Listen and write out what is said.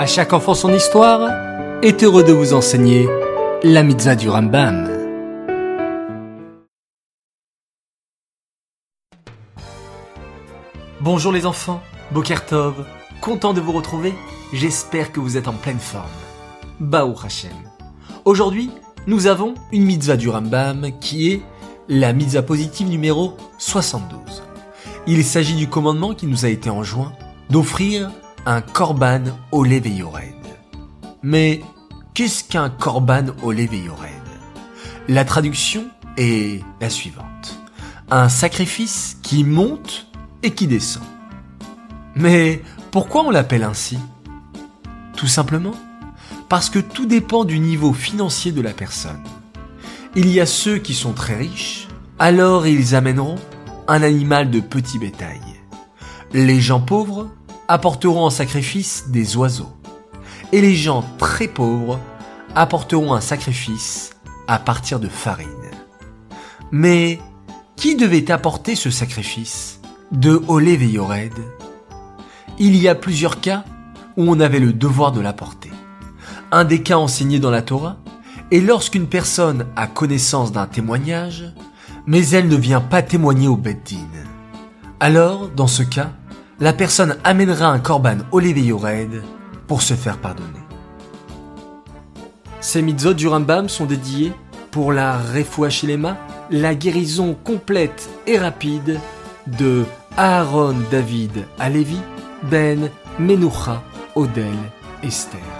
À chaque enfant son histoire est heureux de vous enseigner la mitzvah du Rambam. Bonjour les enfants, Bokertov, content de vous retrouver, j'espère que vous êtes en pleine forme. Baou Hashem. Aujourd'hui, nous avons une mitzvah du Rambam qui est la mitzvah positive numéro 72. Il s'agit du commandement qui nous a été enjoint d'offrir un korban au Yored. Mais qu'est-ce qu'un korban au Yored La traduction est la suivante. Un sacrifice qui monte et qui descend. Mais pourquoi on l'appelle ainsi? Tout simplement parce que tout dépend du niveau financier de la personne. Il y a ceux qui sont très riches, alors ils amèneront un animal de petit bétail. Les gens pauvres apporteront en sacrifice des oiseaux. Et les gens très pauvres apporteront un sacrifice à partir de farine. Mais qui devait apporter ce sacrifice de Olé Il y a plusieurs cas où on avait le devoir de l'apporter. Un des cas enseignés dans la Torah est lorsqu'une personne a connaissance d'un témoignage, mais elle ne vient pas témoigner au Beddin. Alors, dans ce cas, la personne amènera un korban Yored pour se faire pardonner. Ces mitzvot du Rambam sont dédiés pour la Refuachilema, la guérison complète et rapide de Aaron David Alevi, Ben Menucha Odel Esther.